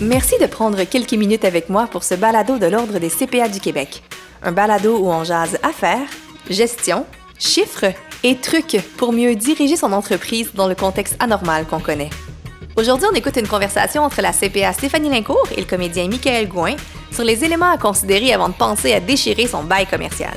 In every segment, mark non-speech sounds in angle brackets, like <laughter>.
Merci de prendre quelques minutes avec moi pour ce balado de l'Ordre des CPA du Québec. Un balado où on jase affaires, gestion, chiffres et trucs pour mieux diriger son entreprise dans le contexte anormal qu'on connaît. Aujourd'hui, on écoute une conversation entre la CPA Stéphanie Lincourt et le comédien Michael Gouin sur les éléments à considérer avant de penser à déchirer son bail commercial.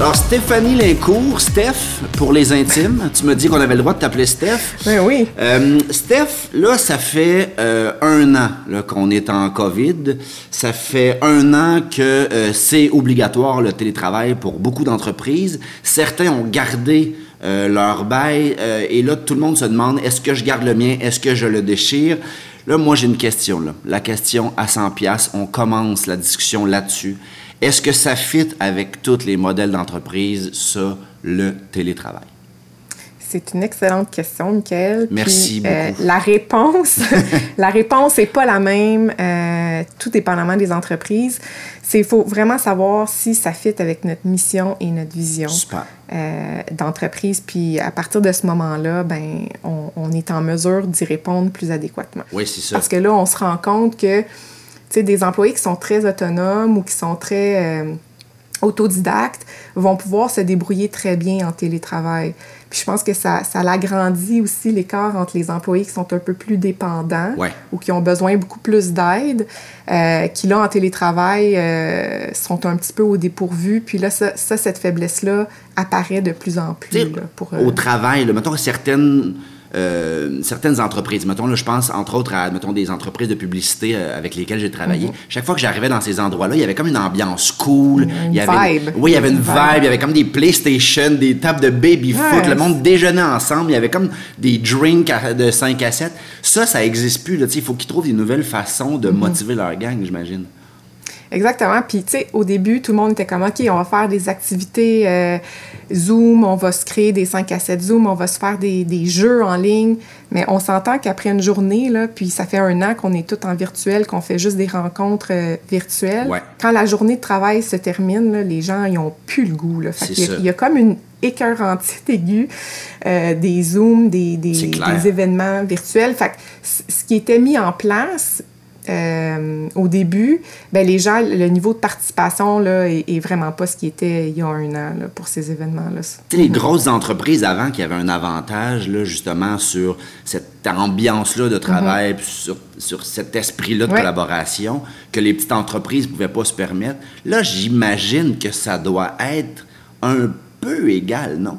Alors, Stéphanie Lincourt, Steph, pour les intimes, tu me dis qu'on avait le droit de t'appeler Steph. Ben oui. Euh, Steph, là, ça fait euh, un an qu'on est en COVID. Ça fait un an que euh, c'est obligatoire le télétravail pour beaucoup d'entreprises. Certains ont gardé euh, leur bail euh, et là, tout le monde se demande est-ce que je garde le mien, est-ce que je le déchire? Là, moi, j'ai une question. Là. La question à 100 pièces. On commence la discussion là-dessus. Est-ce que ça fit avec tous les modèles d'entreprise, ça, le télétravail? C'est une excellente question, Michael. Merci Puis, euh, beaucoup. la réponse, <laughs> <laughs> la réponse n'est pas la même, euh, tout dépendamment des entreprises. C'est faut vraiment savoir si ça fit avec notre mission et notre vision euh, d'entreprise. Puis à partir de ce moment-là, ben, on, on est en mesure d'y répondre plus adéquatement. Oui, c'est ça. Parce que là, on se rend compte que sais, des employés qui sont très autonomes ou qui sont très euh, autodidactes vont pouvoir se débrouiller très bien en télétravail. Puis je pense que ça, ça l'agrandit aussi l'écart entre les employés qui sont un peu plus dépendants Ouais. ou qui ont besoin beaucoup plus d'aide, euh, qui là, en télétravail, euh, sont un petit peu au dépourvu. Puis là, ça, ça, cette faiblesse-là apparaît de plus en plus. Là, pour, euh, Au travail, là, mettons certaines, euh, certaines entreprises, mettons, là, je pense entre autres à mettons, des entreprises de publicité euh, avec lesquelles j'ai travaillé. Mhm. Chaque fois que j'arrivais dans ces endroits-là, il y avait comme une ambiance cool. Une il y avait vibe. oui, il y avait une Une vibe. vibe. Il y avait comme des PlayStation, des tables de baby-foot. Le monde déjeunait ensemble. Il y avait comme des drinks à- de 5 à 7. Ça, ça existe plus. là, Il faut qu'ils trouvent des nouvelles façons Mhm. de motiver leur gang, j'imagine. Exactement. Puis, tu sais, au début, tout le monde était comme, OK, on va faire des activités euh, Zoom, on va se créer des 5 à 7 Zoom, on va se faire des, des jeux en ligne. Mais on s'entend qu'après une journée, là, puis ça fait un an qu'on est tout en virtuel, qu'on fait juste des rencontres euh, virtuelles. Ouais. Quand la journée de travail se termine, là, les gens, ils ont plus le goût. Là. Fait C'est qu'il y a- il y a comme une écœurantite aiguë euh, des Zooms, des, des, des événements virtuels. Fait que ce qui était mis en place euh, au début, ben les gens, le niveau de participation là, est, est vraiment pas ce qui était il y a un an là, pour ces événements-là. Les grosses entreprises avant qui avaient un avantage, là, justement, sur cette ambiance-là de travail, puis sur, sur cet esprit-là de Ouais. collaboration, que les petites entreprises ne pouvaient pas se permettre. Là, j'imagine que ça doit être un peu égal, non?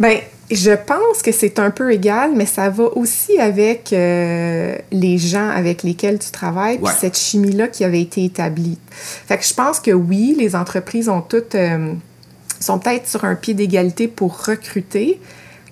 Ben, je pense que c'est un peu égal, mais ça va aussi avec euh, les gens avec lesquels tu travailles, puis cette chimie-là qui avait été établie. Fait que je pense que oui, les entreprises ont toutes euh, sont peut-être sur un pied d'égalité pour recruter,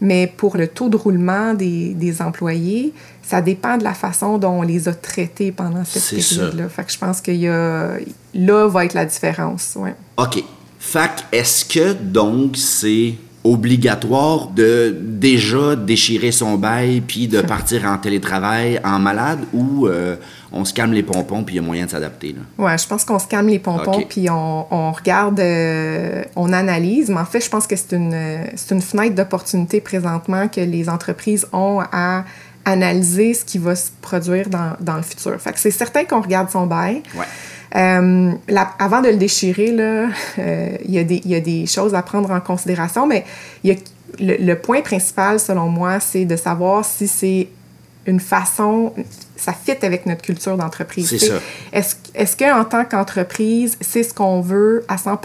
mais pour le taux de roulement des, des employés, ça dépend de la façon dont on les a traités pendant cette période-là. Fait que je pense qu'il y a là va être la différence. Ouais. OK. Fait que est-ce que, donc, c'est obligatoire de déjà déchirer son bail puis de partir en télétravail en malade ou euh, on se calme les pompons puis il y a moyen de s'adapter? Ouais, je pense qu'on se calme les pompons puis on, on regarde, euh, on analyse. Mais en fait, je pense que c'est une, c'est une fenêtre d'opportunité présentement que les entreprises ont à analyser ce qui va se produire dans, dans le futur. Fait que c'est certain qu'on regarde son bail. Ouais. Euh, la- avant de le déchirer, là, euh, il y, a des- il y a des choses à prendre en considération, mais il y a, le, le point principal, selon moi, c'est de savoir si c'est une façon, ça fit avec notre culture d'entreprise. C'est ça. Est-ce est qu'en tant qu'entreprise, c'est ce qu'on veut à 100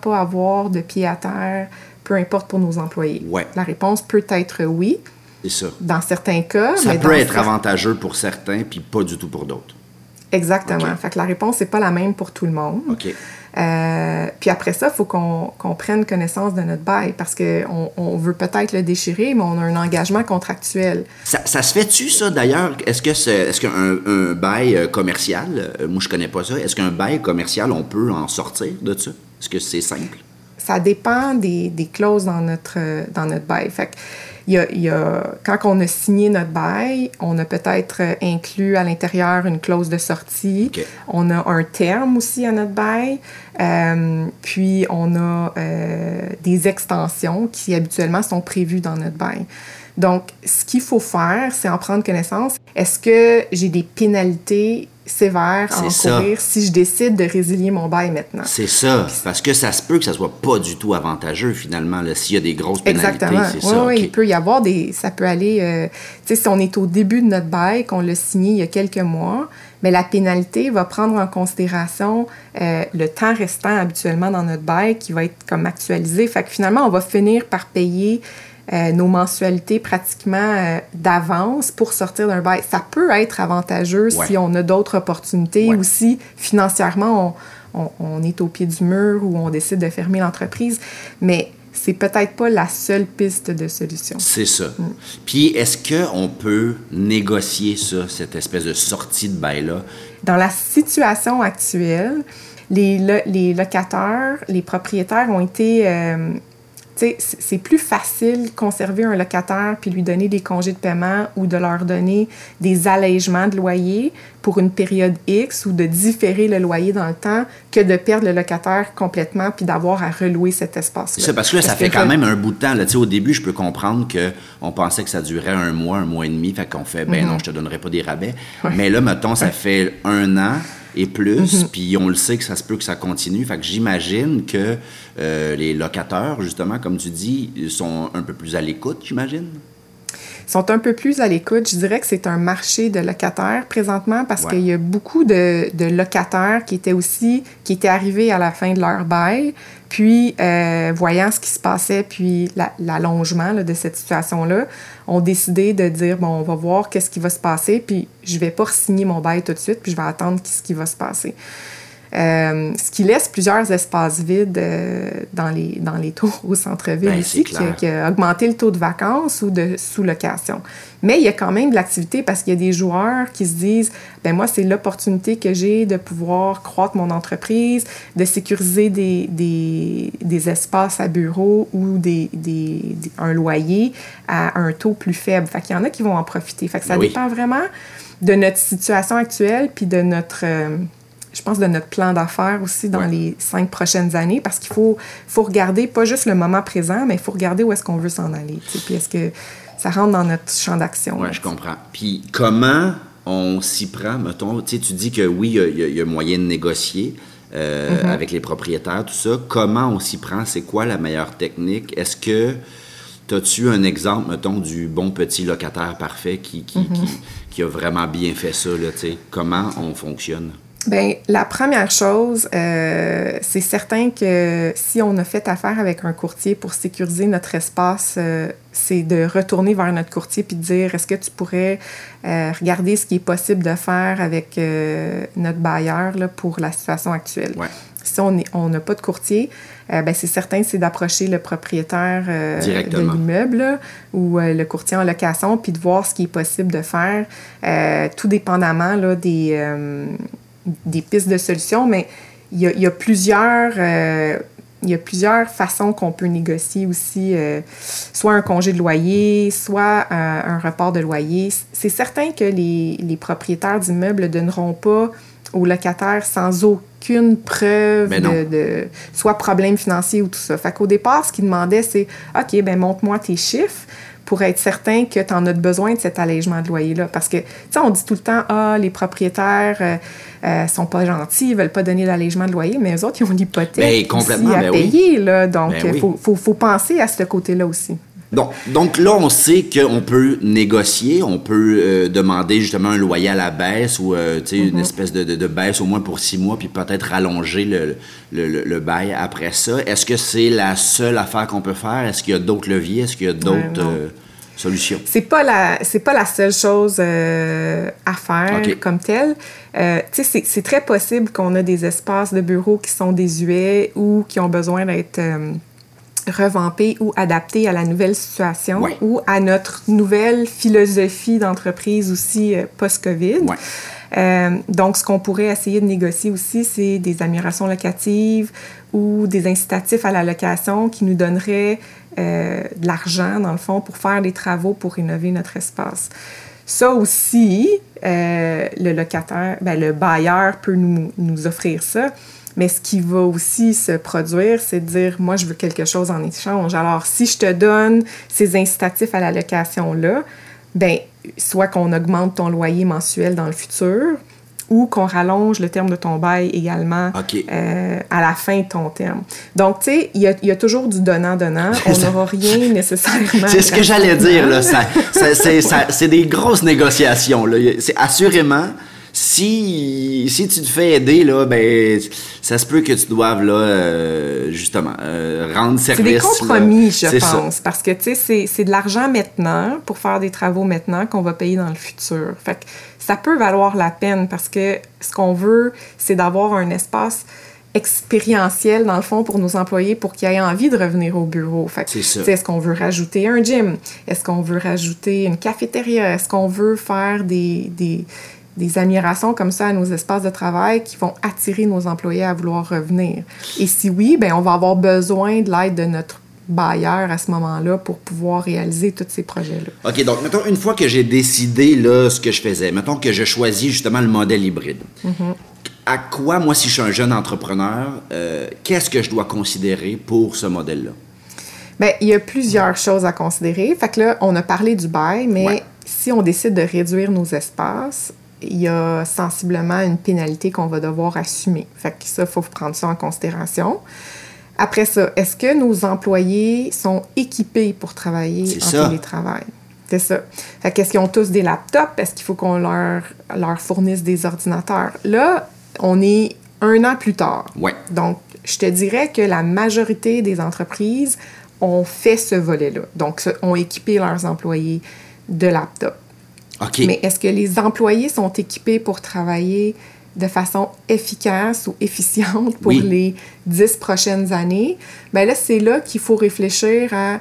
pas avoir de pied à terre, peu importe pour nos employés? Ouais. La réponse peut être oui, C'est ça. dans certains cas. Ça mais peut être avantageux pour certains, puis pas du tout pour d'autres. Exactement. Ok. Fait que la réponse n'est pas la même pour tout le monde. OK. Euh, puis après ça, il faut qu'on prenne connaissance de notre bail parce qu'on on veut peut-être le déchirer, mais on a un engagement contractuel. Ça, ça se fait-tu, ça, d'ailleurs? Est-ce que c'est, est-ce qu'un un bail euh, commercial, euh, moi je connais pas ça, est-ce qu'un bail commercial, on peut en sortir de ça? Est-ce que c'est simple? Ça dépend des, des clauses dans notre, dans notre bail. Fait que il y a, il y a- quand on a signé notre bail, on a peut-être inclus à l'intérieur une clause de sortie. On a un terme aussi à notre bail. Euh, puis, on a euh, des extensions qui habituellement sont prévues dans notre bail. Donc, ce qu'il faut faire, c'est en prendre connaissance. Est-ce que j'ai des pénalités sévères à encourir si je décide de résilier mon bail maintenant? C'est ça, parce que ça se peut que ça soit pas du tout avantageux finalement, s'il y a des grosses pénalités, c'est ça. Oui, il peut y avoir des... Ça peut aller... Euh, tu sais, si on est au début de notre bail, qu'on l'a signé il y a quelques mois, mais la pénalité va prendre en considération euh, le temps restant habituellement dans notre bail qui va être comme actualisé. Fait que finalement, on va finir par payer euh, nos mensualités pratiquement euh, d'avance pour sortir d'un bail. Ça peut être avantageux si on a d'autres opportunités ou si financièrement on, on, est au pied du mur ou on décide de fermer l'entreprise. Mais c'est peut-être pas la seule piste de solution. C'est ça. Mm. Puis est-ce qu'on peut négocier ça, cette espèce de sortie de bail-là? Dans la situation actuelle, les, les, locataires, les propriétaires ont été euh, c'est plus facile de conserver un locataire puis lui donner des congés de paiement ou de leur donner des allègements de loyer pour une période X ou de différer le loyer dans le temps que de perdre le locataire complètement puis d'avoir à relouer cet espace-là. C'est parce que là, ça fait quand même un bout de temps. Là. Au début, je peux comprendre qu'on pensait que ça durait un mois, un mois et demi, fait qu'on fait, ben mm-hmm. non, je te donnerai pas des rabais. Mais là, mettons, ça fait un an et plus, mhm. puis on le sait que ça se peut que ça continue. Fait que j'imagine que euh, les locataires, justement, comme tu dis, sont un peu plus à l'écoute, j'imagine? Sont un peu plus à l'écoute. Je dirais que c'est un marché de locataires présentement parce qu'il y a beaucoup de, de, locataires qui étaient aussi, qui étaient arrivés à la fin de leur bail, puis euh, voyant ce qui se passait, puis l'allongement de cette situation-là, ont décidé de dire, bon, on va voir qu'est-ce qui va se passer, puis je vais pas signer mon bail tout de suite, puis je vais attendre ce qui va se passer. Euh, ce qui laisse plusieurs espaces vides euh, dans, les, dans les tours au centre-ville ben, ici, qui, a augmenté le taux de vacances ou de sous-location. Mais il y a quand même de l'activité parce qu'il y a des joueurs qui se disent ben moi, c'est l'opportunité que j'ai de pouvoir croître mon entreprise, de sécuriser des, des, des espaces à bureau ou des, des, un loyer à un taux plus faible. Fait qu'il y en a qui vont en profiter. Fait que ça dépend vraiment de notre situation actuelle puis de notre. Euh, je pense, de notre plan d'affaires aussi dans les cinq prochaines années parce qu'il faut, faut regarder pas juste le moment présent, mais il faut regarder où est-ce qu'on veut s'en aller. Puis est-ce que ça rentre dans notre champ d'action? Oui, je comprends. Puis comment on s'y prend, mettons, tu dis que oui, il y, a moyen de négocier. Euh, mm-hmm. avec les propriétaires, tout ça. Comment on s'y prend? C'est quoi la meilleure technique? Est-ce que as-tu un exemple, mettons, du bon petit locataire parfait qui, qui, mm-hmm. qui, a vraiment bien fait ça? Là, comment on fonctionne? Bien, la première chose, euh, c'est certain que si on a fait affaire avec un courtier pour sécuriser notre espace, euh, c'est de retourner vers notre courtier puis de dire est-ce que tu pourrais euh, regarder ce qui est possible de faire avec notre bailleur là, pour la situation actuelle? Si on n'a on pas de courtier, ben, c'est certain c'est d'approcher le propriétaire de l'immeuble ou le courtier en location puis de voir ce qui est possible de faire, tout dépendamment là, des des pistes de solutions, mais il y a, plusieurs. Euh, il y a plusieurs façons qu'on peut négocier aussi, euh, soit un congé de loyer, soit euh, un report de loyer. C'est certain que les, les propriétaires d'immeubles ne donneront pas aux locataires sans aucune preuve de, de, soit problème financier ou tout ça. Fait qu'au départ, ce qu'ils demandaient, c'est OK, ben montre-moi tes chiffres pour être certain que tu en as besoin de cet allègement de loyer-là. Parce que, tu sais, on dit tout le temps, ah, les propriétaires euh, euh, sont pas gentils, ils veulent pas donner l'allègement de loyer, mais eux autres, ils ont l'hypothèque ben, à ben payer. Là, donc, il ben faut, faut, faut penser à ce côté-là aussi. Donc, donc là, on sait qu'on peut négocier, on peut euh, demander justement un loyer à la baisse ou euh, une mm-hmm. espèce de, de, baisse au moins pour six mois, puis peut-être rallonger le, le, le, bail après ça. Est-ce que c'est la seule affaire qu'on peut faire? Est-ce qu'il y a d'autres leviers? Est-ce qu'il y a d'autres euh, solutions? C'est pas la c'est pas la seule chose à faire comme telle. c'est très possible qu'on a des espaces de bureaux qui sont désuets ou qui ont besoin d'être revampé ou adapté à la nouvelle situation ou à notre nouvelle philosophie d'entreprise aussi euh, post-COVID. Euh, donc, ce qu'on pourrait essayer de négocier aussi, c'est des améliorations locatives ou des incitatifs à la location qui nous donneraient euh, de l'argent, dans le fond, pour faire des travaux pour rénover notre espace. Ça aussi, le locataire, ben, le bailleur peut nous, nous offrir ça Mais ce qui va aussi se produire, c'est de dire, moi, je veux quelque chose en échange. Alors, si je te donne ces incitatifs à la location-là, ben soit qu'on augmente ton loyer mensuel dans le futur, ou qu'on rallonge le terme de ton bail également euh, à la fin de ton terme. Donc, tu sais, il y, a, toujours du donnant-donnant. <laughs> On n'aura rien nécessairement. C'est ce que j'allais dire, là. c'est des grosses négociations, là. C'est assurément si, si tu te fais aider, là, ben, ça se peut que tu doives, là, euh, justement, euh, rendre service. C'est des compromis, je pense. Parce que, tu sais, c'est de l'argent maintenant pour faire des travaux maintenant qu'on va payer dans le futur. Fait que ça peut valoir la peine parce que ce qu'on veut, c'est d'avoir un espace expérientiel, dans le fond, pour nos employés pour qu'ils aient envie de revenir au bureau. Fait c'est ça. Est-ce qu'on veut rajouter un gym? Est-ce qu'on veut rajouter une cafétéria? Est-ce qu'on veut faire des, des des améliorations comme ça à nos espaces de travail qui vont attirer nos employés à vouloir revenir. Et si oui, ben on va avoir besoin de l'aide de notre bailleur à ce moment-là pour pouvoir réaliser tous ces projets-là. OK, donc mettons, une fois que j'ai décidé là, ce que je faisais, mettons que je choisis justement le modèle hybride, à quoi, moi, si je suis un jeune entrepreneur, euh, qu'est-ce que je dois considérer pour ce modèle-là? Bien, il y a plusieurs choses à considérer. Fait que là, on a parlé du bail, mais si on décide de réduire nos espaces, il y a sensiblement une pénalité qu'on va devoir assumer. Fait que ça, il faut prendre ça en considération. Après ça, est-ce que nos employés sont équipés pour travailler en télétravail? C'est ça. Fait qu'est-ce qu'ils ont tous des laptops? Est-ce qu'il faut qu'on leur, leur fournisse des ordinateurs? Là, on est un an plus tard. Ouais. Donc, je te dirais que la majorité des entreprises ont fait ce volet-là. Donc, ont équipé leurs employés de laptops. Mais est-ce que les employés sont équipés pour travailler de façon efficace ou efficiente pour les dix prochaines années? Bien là, c'est là qu'il faut réfléchir à,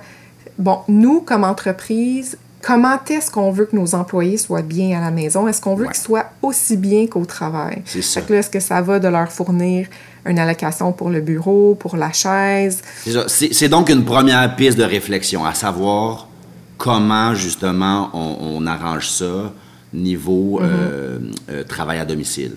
bon, nous, comme entreprise, comment est-ce qu'on veut que nos employés soient bien à la maison? Est-ce qu'on veut qu'ils soient aussi bien qu'au travail? C'est ça. est-ce que ça va de leur fournir une allocation pour le bureau, pour la chaise? C'est donc une première piste de réflexion, à savoir comment justement on, arrange ça niveau mm-hmm. euh, euh, travail à domicile.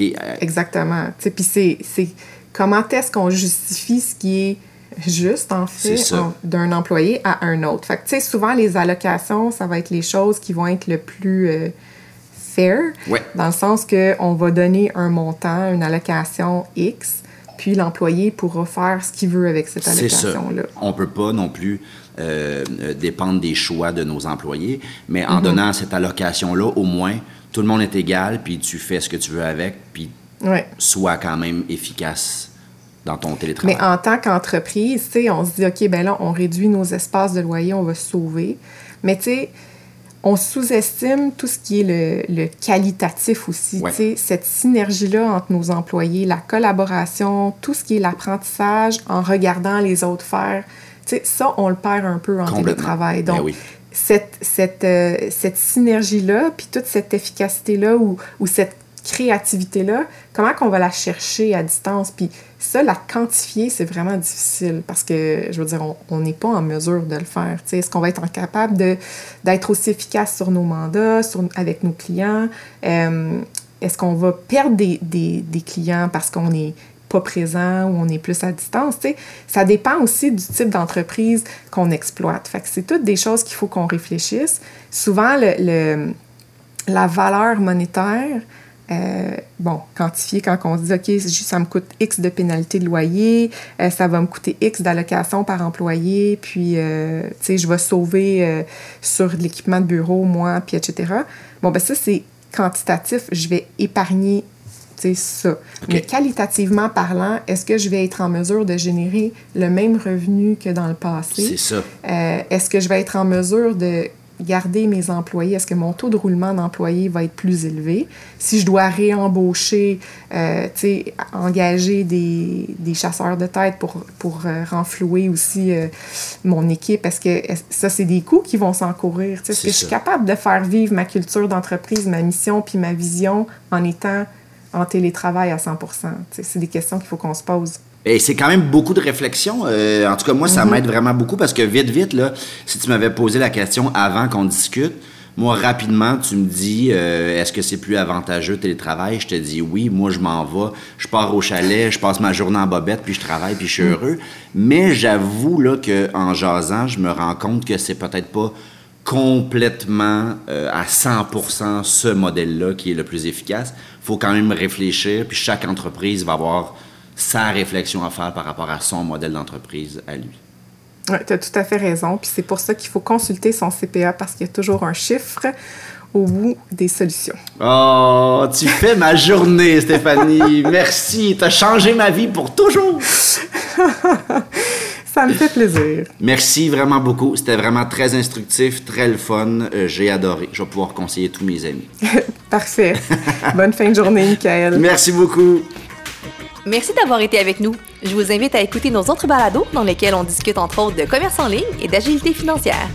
Euh, Exactement. Puis c'est comment est-ce qu'on justifie ce qui est juste, en fait, d'un employé à un autre. Fait que, tu sais, souvent, les allocations, ça va être les choses qui vont être le plus fair, dans le sens qu'on va donner un montant, une allocation X, puis l'employé pourra faire ce qu'il veut avec cette allocation-là. On peut pas non plus euh, euh, dépendre des choix de nos employés, mais en mhm. donnant cette allocation-là, au moins, tout le monde est égal, puis tu fais ce que tu veux avec, puis sois quand même efficace dans ton télétravail. Mais en tant qu'entreprise, on se dit, OK, ben là, on réduit nos espaces de loyer, on va se sauver. Mais tu sais, on sous-estime tout ce qui est le, qualitatif aussi. Cette synergie-là entre nos employés, la collaboration, tout ce qui est l'apprentissage en regardant les autres faire ça, on le perd un peu en télétravail. Ben Donc, cette, cette, euh, cette synergie-là, puis toute cette efficacité-là ou, ou cette créativité-là, comment qu'on va la chercher à distance? Puis ça, la quantifier, c'est vraiment difficile parce que, je veux dire, on n'est pas en mesure de le faire. Est-ce qu'on va être capable d'être aussi efficace sur nos mandats, sur, avec nos clients? Euh, est-ce qu'on va perdre des, des, clients parce qu'on est pas présent ou on est plus à distance. Ça dépend aussi du type d'entreprise qu'on exploite. Fait que c'est toutes des choses qu'il faut qu'on réfléchisse. Souvent, le, la valeur monétaire, euh, bon, quantifiée quand on dit, OK, ça me coûte X de pénalité de loyer, euh, ça va me coûter X d'allocation par employé, puis, euh, tu sais, je vais sauver sur l'équipement de bureau, moi, puis etc. Bon, ben ça, c'est quantitatif. Je vais épargner c'est ça. Mais qualitativement parlant, est-ce que je vais être en mesure de générer le même revenu que dans le passé? C'est ça. Est-ce que je vais être en mesure de garder mes employés? Est-ce que mon taux de roulement d'employés va être plus élevé? Si je dois réembaucher, euh, engager des, des, chasseurs de tête pour, pour euh, renflouer aussi euh, mon équipe, est-ce que ça, c'est des coûts qui vont s'encourir? Est-ce que je suis capable de faire vivre ma culture d'entreprise, ma mission puis ma vision en étant en télétravail à 100% C'est des questions qu'il faut qu'on se pose. Et c'est quand même beaucoup de réflexion. Euh, en tout cas, moi, ça mhm. m'aide vraiment beaucoup parce que vite, vite, là, si tu m'avais posé la question avant qu'on discute, Moi, rapidement, tu me dis, euh, est-ce que c'est plus avantageux télétravail? Je te dis oui, moi, je m'en vais. Je pars au chalet, je passe ma journée en bobette, puis je travaille, puis je suis heureux. Mais j'avoue, là, qu'en jasant, je me rends compte que c'est peut-être pas complètement euh, à 100% ce modèle-là qui est le plus efficace. Il faut quand même réfléchir, puis chaque entreprise va avoir sa réflexion à faire par rapport à son modèle d'entreprise à lui. Oui, tu as tout à fait raison. Puis c'est pour ça qu'il faut consulter son CPA parce qu'il y a toujours un chiffre au bout des solutions. Oh, tu fais ma journée, <laughs> Stéphanie. Merci. Tu as changé ma vie pour toujours. <laughs> Ça me fait plaisir. Merci vraiment beaucoup. C'était vraiment très instructif, très le fun. Euh, J'ai adoré. Je vais pouvoir conseiller tous mes amis. <laughs> Parfait. Bonne fin de journée, Michael. Merci beaucoup. Merci d'avoir été avec nous. Je vous invite à écouter nos autres balados dans lesquels on discute entre autres de commerce en ligne et d'agilité financière.